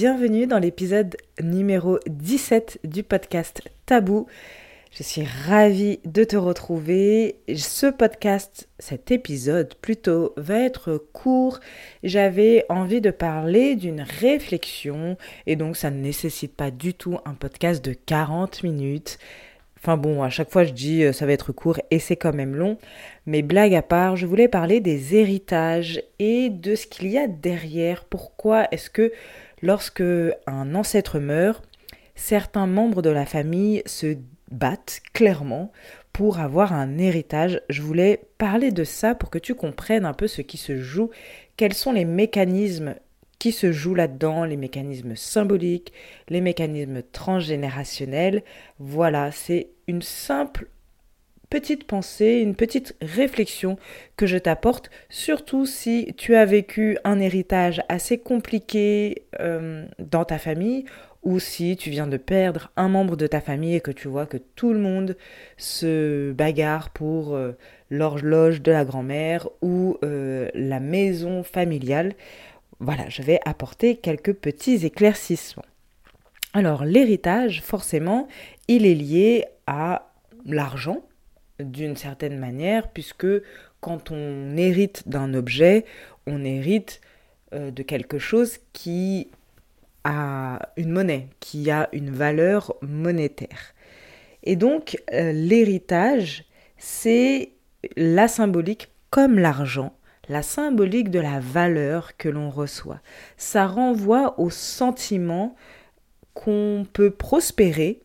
Bienvenue dans l'épisode numéro 17 du podcast Tabou. Je suis ravie de te retrouver. Ce podcast, cet épisode plutôt, va être court. J'avais envie de parler d'une réflexion et donc ça ne nécessite pas du tout un podcast de 40 minutes. Enfin bon, à chaque fois je dis euh, ça va être court et c'est quand même long. Mais blague à part, je voulais parler des héritages et de ce qu'il y a derrière. Pourquoi est-ce que lorsque un ancêtre meurt, certains membres de la famille se battent clairement pour avoir un héritage. Je voulais parler de ça pour que tu comprennes un peu ce qui se joue, quels sont les mécanismes qui se jouent là-dedans, les mécanismes symboliques, les mécanismes transgénérationnels? Voilà, c'est une simple petite pensée, une petite réflexion que je t'apporte, surtout si tu as vécu un héritage assez compliqué euh, dans ta famille ou si tu viens de perdre un membre de ta famille et que tu vois que tout le monde se bagarre pour euh, l'horloge de la grand-mère ou euh, la maison familiale voilà, je vais apporter quelques petits éclaircissements. Alors l'héritage, forcément, il est lié à l'argent d'une certaine manière, puisque quand on hérite d'un objet, on hérite euh, de quelque chose qui a une monnaie, qui a une valeur monétaire. Et donc euh, l'héritage, c'est la symbolique comme l'argent la symbolique de la valeur que l'on reçoit. Ça renvoie au sentiment qu'on peut prospérer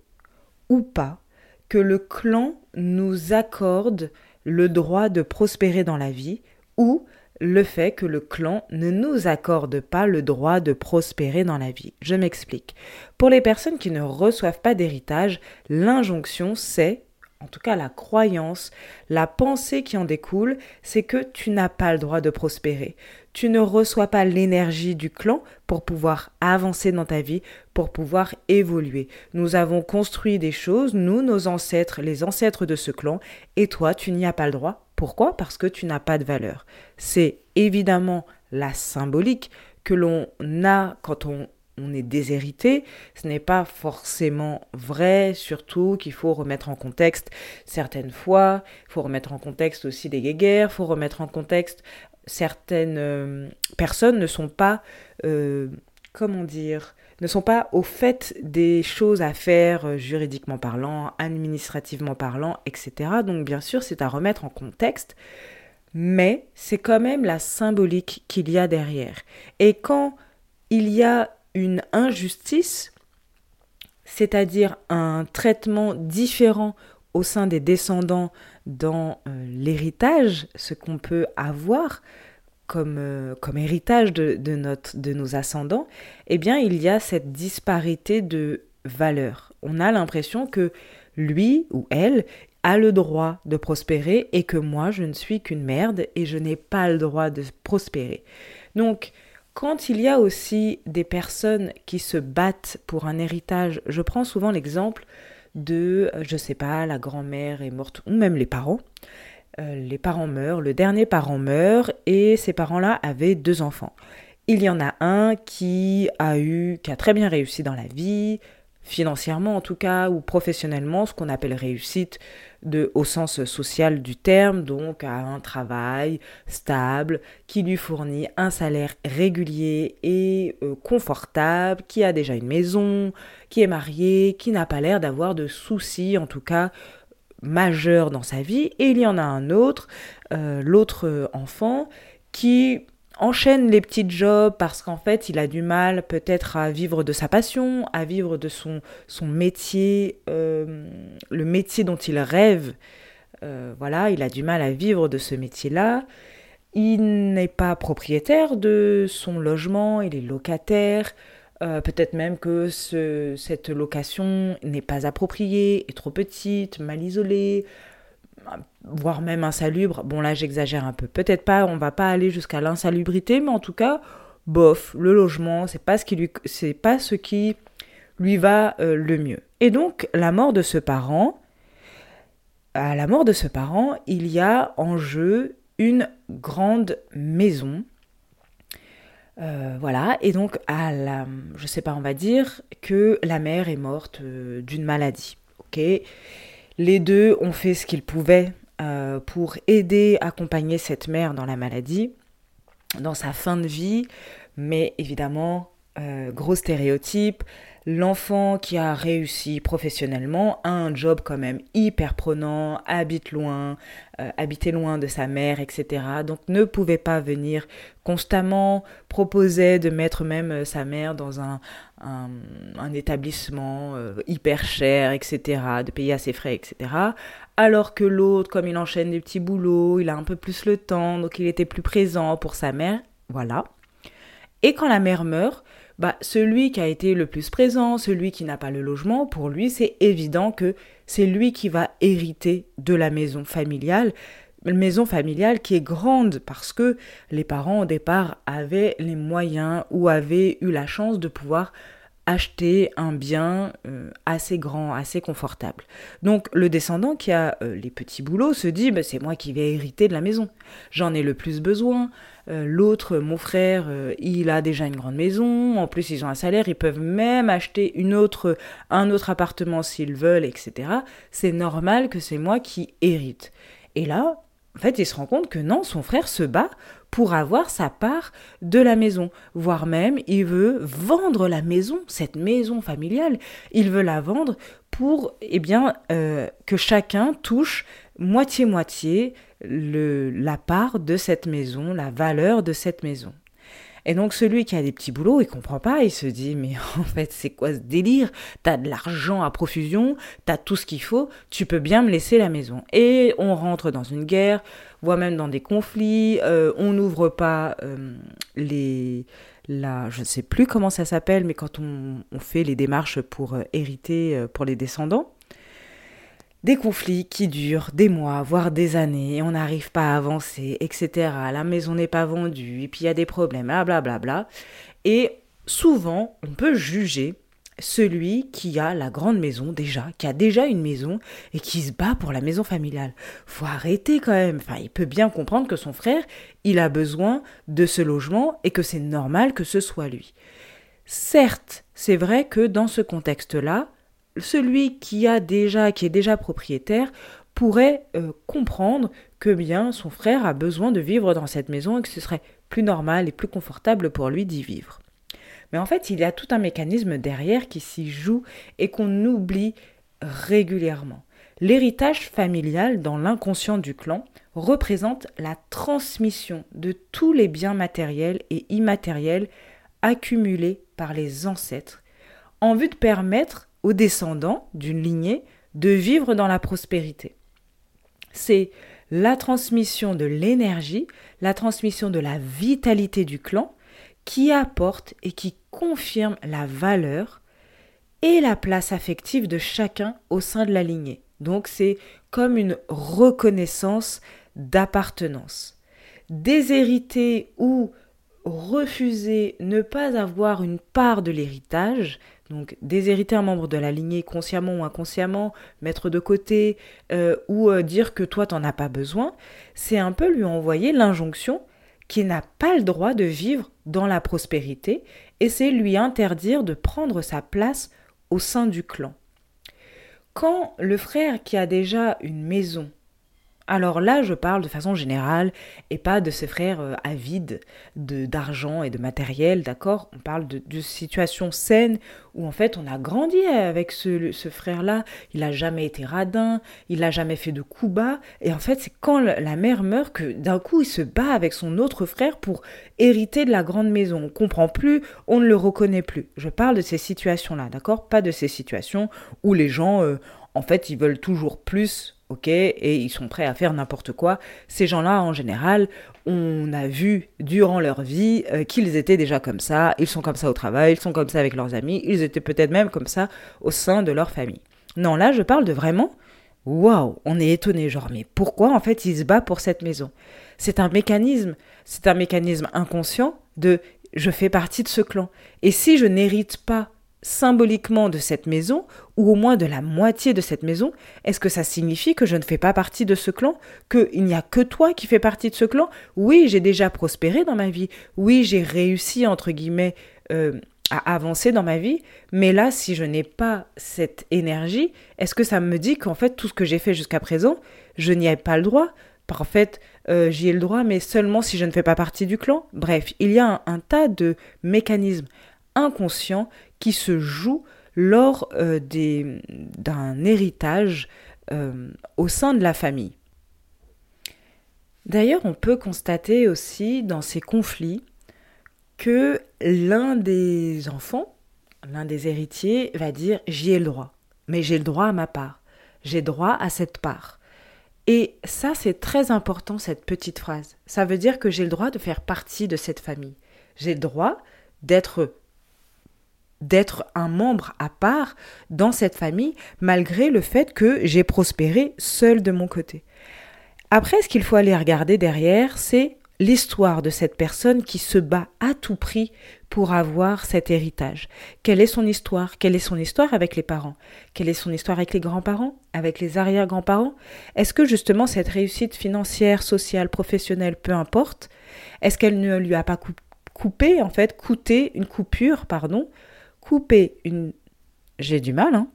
ou pas, que le clan nous accorde le droit de prospérer dans la vie ou le fait que le clan ne nous accorde pas le droit de prospérer dans la vie. Je m'explique. Pour les personnes qui ne reçoivent pas d'héritage, l'injonction c'est en tout cas la croyance, la pensée qui en découle, c'est que tu n'as pas le droit de prospérer. Tu ne reçois pas l'énergie du clan pour pouvoir avancer dans ta vie, pour pouvoir évoluer. Nous avons construit des choses, nous, nos ancêtres, les ancêtres de ce clan, et toi, tu n'y as pas le droit. Pourquoi? Parce que tu n'as pas de valeur. C'est évidemment la symbolique que l'on a quand on on est déshérité, ce n'est pas forcément vrai, surtout qu'il faut remettre en contexte certaines fois, il faut remettre en contexte aussi les guéguerres, il faut remettre en contexte certaines euh, personnes ne sont pas, euh, comment dire, ne sont pas au fait des choses à faire euh, juridiquement parlant, administrativement parlant, etc. Donc bien sûr, c'est à remettre en contexte, mais c'est quand même la symbolique qu'il y a derrière. Et quand il y a une injustice, c'est-à-dire un traitement différent au sein des descendants dans euh, l'héritage, ce qu'on peut avoir comme, euh, héritage de nos ascendants, eh bien il y a cette disparité de valeurs. On a l'impression que lui ou elle a le droit de prospérer et que moi je ne suis qu'une merde et je n'ai pas le droit de prospérer. Donc quand il y a aussi des personnes qui se battent pour un héritage, je prends souvent l'exemple de, euh, je sais pas, la grand-mère est morte, ou même les parents. Euh, les parents meurent, le dernier parent meurt, et ces parents-là avaient deux enfants. Il y en a un qui a eu, qui a très bien réussi dans la vie, financièrement en tout cas, ou professionnellement, ce qu'on appelle réussite de, au sens social du terme, donc à un travail stable qui lui fournit un salaire régulier et euh, confortable, qui a déjà une maison, qui est marié, qui n'a pas l'air d'avoir de soucis en tout cas majeurs dans sa vie. Et il y en a un autre, euh, l'autre enfant, qui enchaîne les petits jobs parce qu'en fait il a du mal peut-être à vivre de sa passion, à vivre de son, métier, euh, le métier dont il rêve. Euh, voilà, il a du mal à vivre de ce métier-là. Il n'est pas propriétaire de son logement, il est locataire. Euh, peut-être même que ce, cette location n'est pas appropriée, est trop petite, mal isolée, voire même insalubre. Bon là j'exagère un peu. Peut-être pas, on va pas aller jusqu'à l'insalubrité, mais en tout cas, bof, le logement, c'est pas ce qui lui, c'est pas ce qui lui va euh, le mieux. Et donc la mort de ce parent, à la mort de ce parent, il y a en jeu une grande maison. Euh, voilà, et donc à la, je sais pas, on va dire que la mère est morte euh, d'une maladie. Ok, les deux ont fait ce qu'ils pouvaient euh, pour aider, accompagner cette mère dans la maladie, dans sa fin de vie, mais évidemment, euh, gros stéréotype, l'enfant qui a réussi professionnellement a un job quand même hyper prenant, habite loin, euh, habitait loin de sa mère, etc. Donc ne pouvait pas venir constamment, proposait de mettre même euh, sa mère dans un, un, établissement euh, hyper cher, etc., de payer à ses frais, etc. Alors que l'autre, comme il enchaîne des petits boulots, il a un peu plus le temps, donc il était plus présent pour sa mère, voilà. Et quand la mère meurt, bah, celui qui a été le plus présent, celui qui n'a pas le logement, pour lui, c'est évident que c'est lui qui va hériter de la maison familiale. Maison familiale qui est grande parce que les parents au départ avaient les moyens ou avaient eu la chance de pouvoir acheter un bien euh, assez grand, assez confortable. Donc le descendant qui a euh, les petits boulots se dit bah, c'est moi qui vais hériter de la maison. J'en ai le plus besoin. Euh, l'autre, mon frère, il a déjà une grande maison. En plus, ils ont un salaire. Ils peuvent même acheter une autre, un autre appartement s'ils veulent, etc. C'est normal que c'est moi qui hérite. Et là, en fait, il se rend compte que non, son frère se bat pour avoir sa part de la maison, voire même il veut vendre la maison, cette maison familiale, il veut la vendre pour eh bien euh, que chacun touche moitié-moitié la part de cette maison, la valeur de cette maison. Et donc celui qui a des petits boulots, il comprend pas, il se dit mais en fait c'est quoi ce délire? T'as de l'argent à profusion, t'as tout ce qu'il faut, tu peux bien me laisser la maison. Et on rentre dans une guerre, voire même dans des conflits, euh, on n'ouvre pas euh, les... La, je ne sais plus comment ça s'appelle, mais quand on, fait les démarches pour euh, hériter pour les descendants, des conflits qui durent des mois, voire des années, et on n'arrive pas à avancer, etc. La maison n'est pas vendue, et puis il y a des problèmes, blablabla. Bla bla. Et souvent, on peut juger celui qui a la grande maison déjà, qui a déjà une maison et qui se bat pour la maison familiale. Faut arrêter quand même. Enfin, il peut bien comprendre que son frère, il a besoin de ce logement et que c'est normal que ce soit lui. Certes, c'est vrai que dans ce contexte-là, celui qui a déjà, qui est déjà propriétaire, pourrait euh, comprendre que bien son frère a besoin de vivre dans cette maison et que ce serait plus normal et plus confortable pour lui d'y vivre. Mais en fait, il y a tout un mécanisme derrière qui s'y joue et qu'on oublie régulièrement. L'héritage familial dans l'inconscient du clan représente la transmission de tous les biens matériels et immatériels accumulés par les ancêtres en vue de permettre descendants d'une lignée de vivre dans la prospérité. C'est la transmission de l'énergie, la transmission de la vitalité du clan qui apporte et qui confirme la valeur et la place affective de chacun au sein de la lignée. Donc c'est comme une reconnaissance d'appartenance. Déshériter ou refuser ne pas avoir une part de l'héritage, donc déshériter un membre de la lignée consciemment ou inconsciemment, mettre de côté euh, ou euh, dire que toi t'en as pas besoin, c'est un peu lui envoyer l'injonction qu'il n'a pas le droit de vivre dans la prospérité et c'est lui interdire de prendre sa place au sein du clan. Quand le frère qui a déjà une maison alors là, je parle de façon générale et pas de ces frères euh, avides de d'argent et de matériel, d'accord? On parle de, de situations saines où en fait on a grandi avec ce, ce frère-là, il n'a jamais été radin, il n'a jamais fait de coups bas, et en fait c'est quand la mère meurt que d'un coup il se bat avec son autre frère pour hériter de la grande maison. On comprend plus, on ne le reconnaît plus. Je parle de ces situations-là, d'accord? Pas de ces situations où les gens, euh, en fait, ils veulent toujours plus ok, et ils sont prêts à faire n'importe quoi. Ces gens-là, en général, on a vu durant leur vie euh, qu'ils étaient déjà comme ça, ils sont comme ça au travail, ils sont comme ça avec leurs amis, ils étaient peut-être même comme ça au sein de leur famille. Non, là, je parle de vraiment, waouh, on est étonné, genre, mais pourquoi en fait il se bat pour cette maison? C'est un mécanisme, c'est un mécanisme inconscient de je fais partie de ce clan. Et si je n'hérite pas symboliquement de cette maison, ou au moins de la moitié de cette maison, est-ce que ça signifie que je ne fais pas partie de ce clan Qu'il n'y a que toi qui fais partie de ce clan? Oui, j'ai déjà prospéré dans ma vie. Oui, j'ai réussi, entre guillemets, euh, à avancer dans ma vie. Mais là, si je n'ai pas cette énergie, est-ce que ça me dit qu'en fait, tout ce que j'ai fait jusqu'à présent, je n'y ai pas le droit? En fait, euh, j'y ai le droit, mais seulement si je ne fais pas partie du clan? Bref, il y a un tas de mécanismes inconscients qui se joue lors euh, d'un héritage euh, au sein de la famille. D'ailleurs, on peut constater aussi dans ces conflits que l'un des enfants, l'un des héritiers, va dire j'y ai le droit, mais j'ai le droit à ma part, j'ai droit à cette part. Et ça, c'est très important, cette petite phrase. Ça veut dire que j'ai le droit de faire partie de cette famille. J'ai le droit d'être d'être un membre à part dans cette famille, malgré le fait que j'ai prospéré seul de mon côté. Après, ce qu'il faut aller regarder derrière, c'est l'histoire de cette personne qui se bat à tout prix pour avoir cet héritage. Quelle est son histoire? Quelle est son histoire avec les parents? Quelle est son histoire avec les grands-parents? Avec les arrière-grands-parents? Est-ce que justement cette réussite financière, sociale, professionnelle, peu importe, est-ce qu'elle ne lui a pas coupé, en fait, coûté une coupure, pardon, couper une... J'ai du mal, hein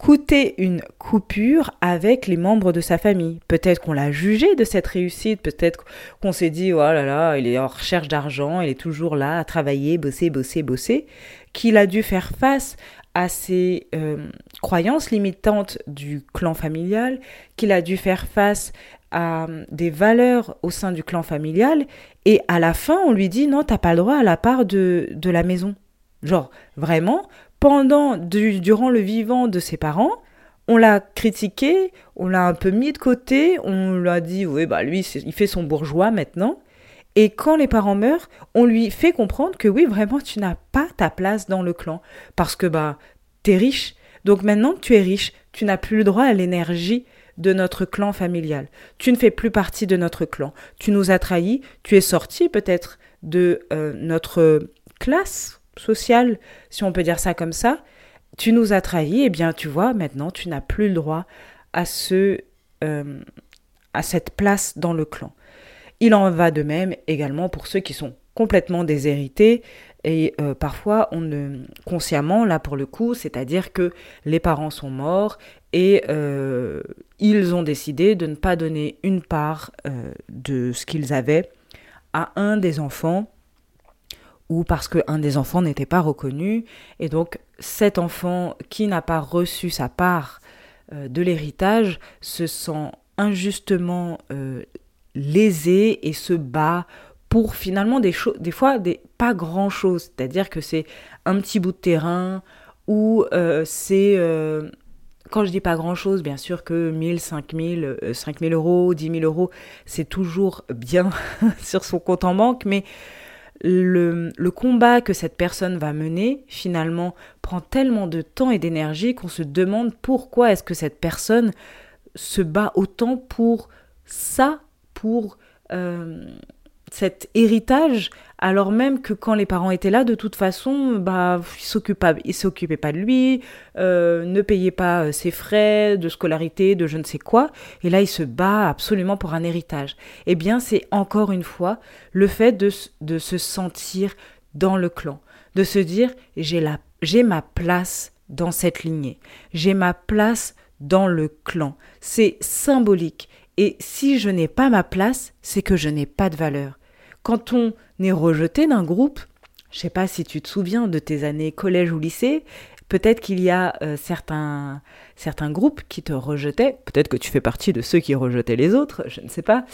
coûter une coupure avec les membres de sa famille. Peut-être qu'on l'a jugé de cette réussite, peut-être qu'on s'est dit, oh là là, il est en recherche d'argent, il est toujours là à travailler, bosser, bosser, bosser, qu'il a dû faire face à ses euh, croyances limitantes du clan familial, qu'il a dû faire face à des valeurs au sein du clan familial, et à la fin, on lui dit, non, t'as pas le droit à la part de, de la maison. Genre, vraiment, pendant, durant le vivant de ses parents, on l'a critiqué, on l'a un peu mis de côté, on lui a dit, oui, bah lui, il fait son bourgeois maintenant. Et quand les parents meurent, on lui fait comprendre que oui, vraiment, tu n'as pas ta place dans le clan. Parce que, bah, t'es riche. Donc maintenant que tu es riche, tu n'as plus le droit à l'énergie de notre clan familial. Tu ne fais plus partie de notre clan. Tu nous as trahis, tu es sorti peut-être de euh, notre classe social, si on peut dire ça comme ça, tu nous as trahis, et eh bien tu vois, maintenant tu n'as plus le droit à ce euh, à cette place dans le clan. Il en va de même également pour ceux qui sont complètement déshérités et euh, parfois on ne consciemment là pour le coup, c'est-à-dire que les parents sont morts et euh, ils ont décidé de ne pas donner une part de ce qu'ils avaient à un des enfants ou parce qu'un des enfants n'était pas reconnu. Et donc cet enfant qui n'a pas reçu sa part euh, de l'héritage se sent injustement euh, lésé et se bat pour finalement des choses, des fois des pas grand chose, c'est-à-dire que c'est un petit bout de terrain ou euh, c'est quand je dis pas grand chose, bien sûr que 1000, 5000, 5000 euros, 10 000 euros, c'est toujours bien sur son compte en banque, mais le, combat que cette personne va mener, finalement, prend tellement de temps et d'énergie qu'on se demande pourquoi est-ce que cette personne se bat autant pour ça, pour euh, cet héritage, alors même que quand les parents étaient là, de toute façon, bah, ils s'occupaient, s'occupaient pas de lui, euh, ne payaient pas euh, ses frais de scolarité, de je ne sais quoi, et là il se bat absolument pour un héritage. Eh bien, c'est encore une fois le fait de, se sentir dans le clan, de se dire j'ai la j'ai ma place dans cette lignée. J'ai ma place dans le clan. C'est symbolique. Et si je n'ai pas ma place, c'est que je n'ai pas de valeur. Quand on est rejeté d'un groupe, je sais pas si tu te souviens de tes années collège ou lycée, peut-être qu'il y a euh, certains, certains groupes qui te rejetaient, peut-être que tu fais partie de ceux qui rejetaient les autres, je ne sais pas.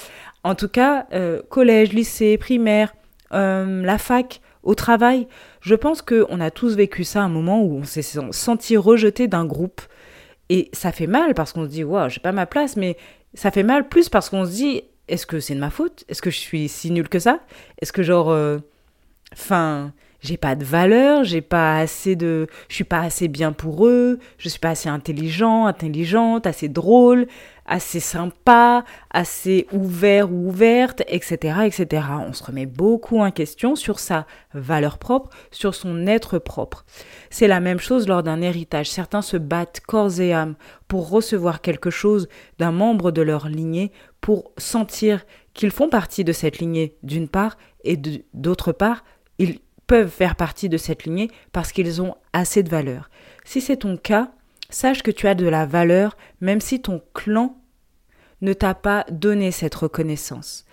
En tout cas, euh, collège, lycée, primaire, euh, la fac, au travail, je pense qu'on a tous vécu ça à un moment où on s'est senti rejeté d'un groupe. Et ça fait mal parce qu'on se dit, waouh, j'ai pas ma place, mais ça fait mal plus parce qu'on se dit, est-ce que c'est de ma faute? Est-ce que je suis si nul que ça? Est-ce que genre, enfin, j'ai pas de valeur, j'ai pas assez de, je suis pas assez bien pour eux, je suis pas assez intelligent, intelligente, assez drôle, assez sympa, assez ouvert ou ouverte, etc., etc. On se remet beaucoup en question sur sa valeur propre, sur son être propre. C'est la même chose lors d'un héritage. Certains se battent corps et âme pour recevoir quelque chose d'un membre de leur lignée, pour sentir qu'ils font partie de cette lignée d'une part, et d'autre part, ils peuvent faire partie de cette lignée parce qu'ils ont assez de valeur. Si c'est ton cas, sache que tu as de la valeur même si ton clan ne t'a pas donné cette reconnaissance.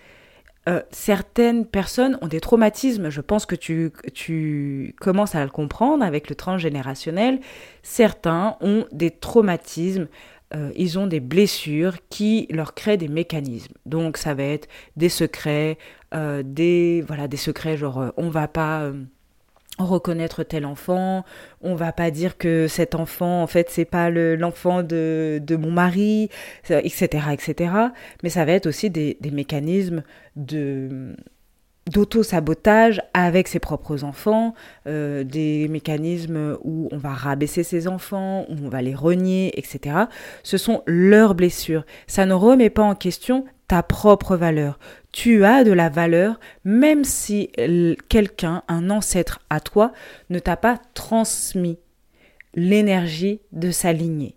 Euh, certaines personnes ont des traumatismes, je pense que tu, tu commences à le comprendre avec le transgénérationnel. Certains ont des traumatismes, euh, ils ont des blessures qui leur créent des mécanismes. Donc ça va être des secrets, euh, des voilà des secrets genre euh, on va pas reconnaître tel enfant, on va pas dire que cet enfant en fait c'est pas l'enfant de, de, mon mari, etc., etc. Mais ça va être aussi des, des mécanismes de d'auto-sabotage avec ses propres enfants, euh, des mécanismes où on va rabaisser ses enfants, où on va les renier, etc. Ce sont leurs blessures. Ça ne remet pas en question ta propre valeur. Tu as de la valeur même si quelqu'un, un ancêtre à toi, ne t'a pas transmis l'énergie de sa lignée.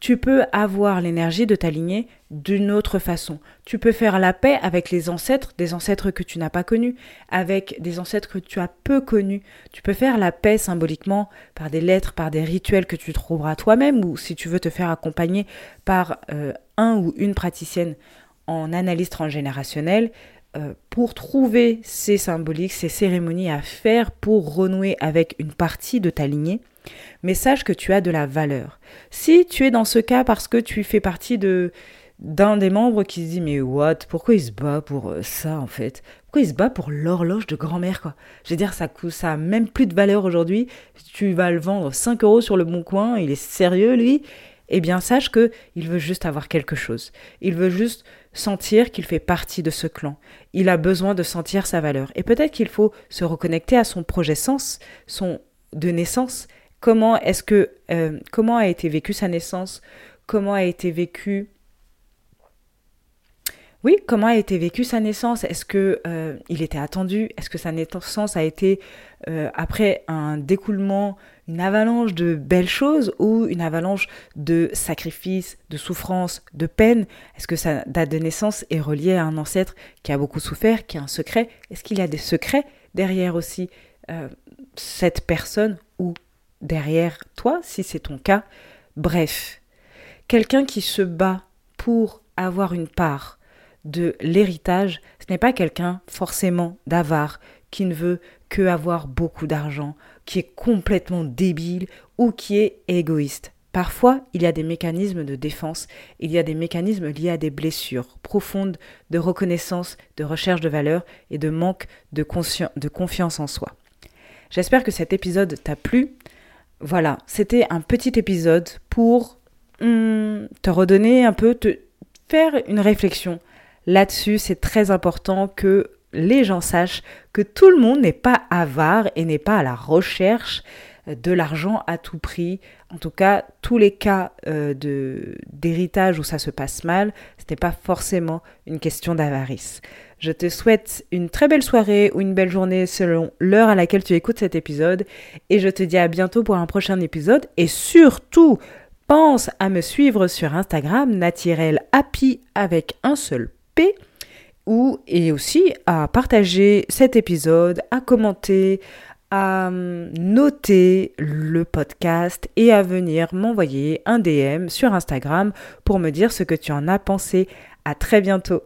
Tu peux avoir l'énergie de ta lignée d'une autre façon. Tu peux faire la paix avec les ancêtres, des ancêtres que tu n'as pas connus, avec des ancêtres que tu as peu connus. Tu peux faire la paix symboliquement par des lettres, par des rituels que tu trouveras toi-même, ou si tu veux te faire accompagner par euh, un ou une praticienne en analyse transgénérationnelle, euh, pour trouver ces symboliques, ces cérémonies à faire pour renouer avec une partie de ta lignée mais sache que tu as de la valeur. Si tu es dans ce cas parce que tu fais partie de d'un des membres qui se dit mais what pourquoi il se bat pour euh, ça en fait? Pourquoi il se bat pour l'horloge de grand-mère quoi? Je veux dire ça coûte ça même plus de valeur aujourd'hui. Tu vas le vendre 5 euros sur le bon coin il est sérieux lui? Eh bien sache que il veut juste avoir quelque chose. Il veut juste sentir qu'il fait partie de ce clan. Il a besoin de sentir sa valeur. Et peut-être qu'il faut se reconnecter à son projet sens son de naissance. Comment est-ce que euh, comment a été vécue sa naissance? Comment a été vécue oui, comment a été vécue sa naissance? Est-ce que euh, il était attendu? Est-ce que sa naissance a été euh, après un découlement, une avalanche de belles choses ou une avalanche de sacrifices, de souffrances, de peine Est-ce que sa date de naissance est reliée à un ancêtre qui a beaucoup souffert, qui a un secret? Est-ce qu'il y a des secrets derrière aussi cette personne ou derrière toi, si c'est ton cas? Bref, quelqu'un qui se bat pour avoir une part de l'héritage, ce n'est pas quelqu'un forcément d'avare, qui ne veut que avoir beaucoup d'argent, qui est complètement débile ou qui est égoïste. Parfois, il y a des mécanismes de défense, il y a des mécanismes liés à des blessures profondes de reconnaissance, de recherche de valeur et de manque de, confiance en soi. J'espère que cet épisode t'a plu. Voilà, c'était un petit épisode pour hmm, te redonner un peu, te faire une réflexion là-dessus. C'est très important que les gens sachent que tout le monde n'est pas avare et n'est pas à la recherche de l'argent à tout prix. En tout cas, tous les cas euh, de d'héritage où ça se passe mal, ce n'est pas forcément une question d'avarice. Je te souhaite une très belle soirée ou une belle journée selon l'heure à laquelle tu écoutes cet épisode et je te dis à bientôt pour un prochain épisode et surtout pense à me suivre sur Instagram naturel happy avec un seul Ou et aussi à partager cet épisode, à commenter, à hum, noter le podcast et à venir m'envoyer un DM sur Instagram pour me dire ce que tu en as pensé. À très bientôt.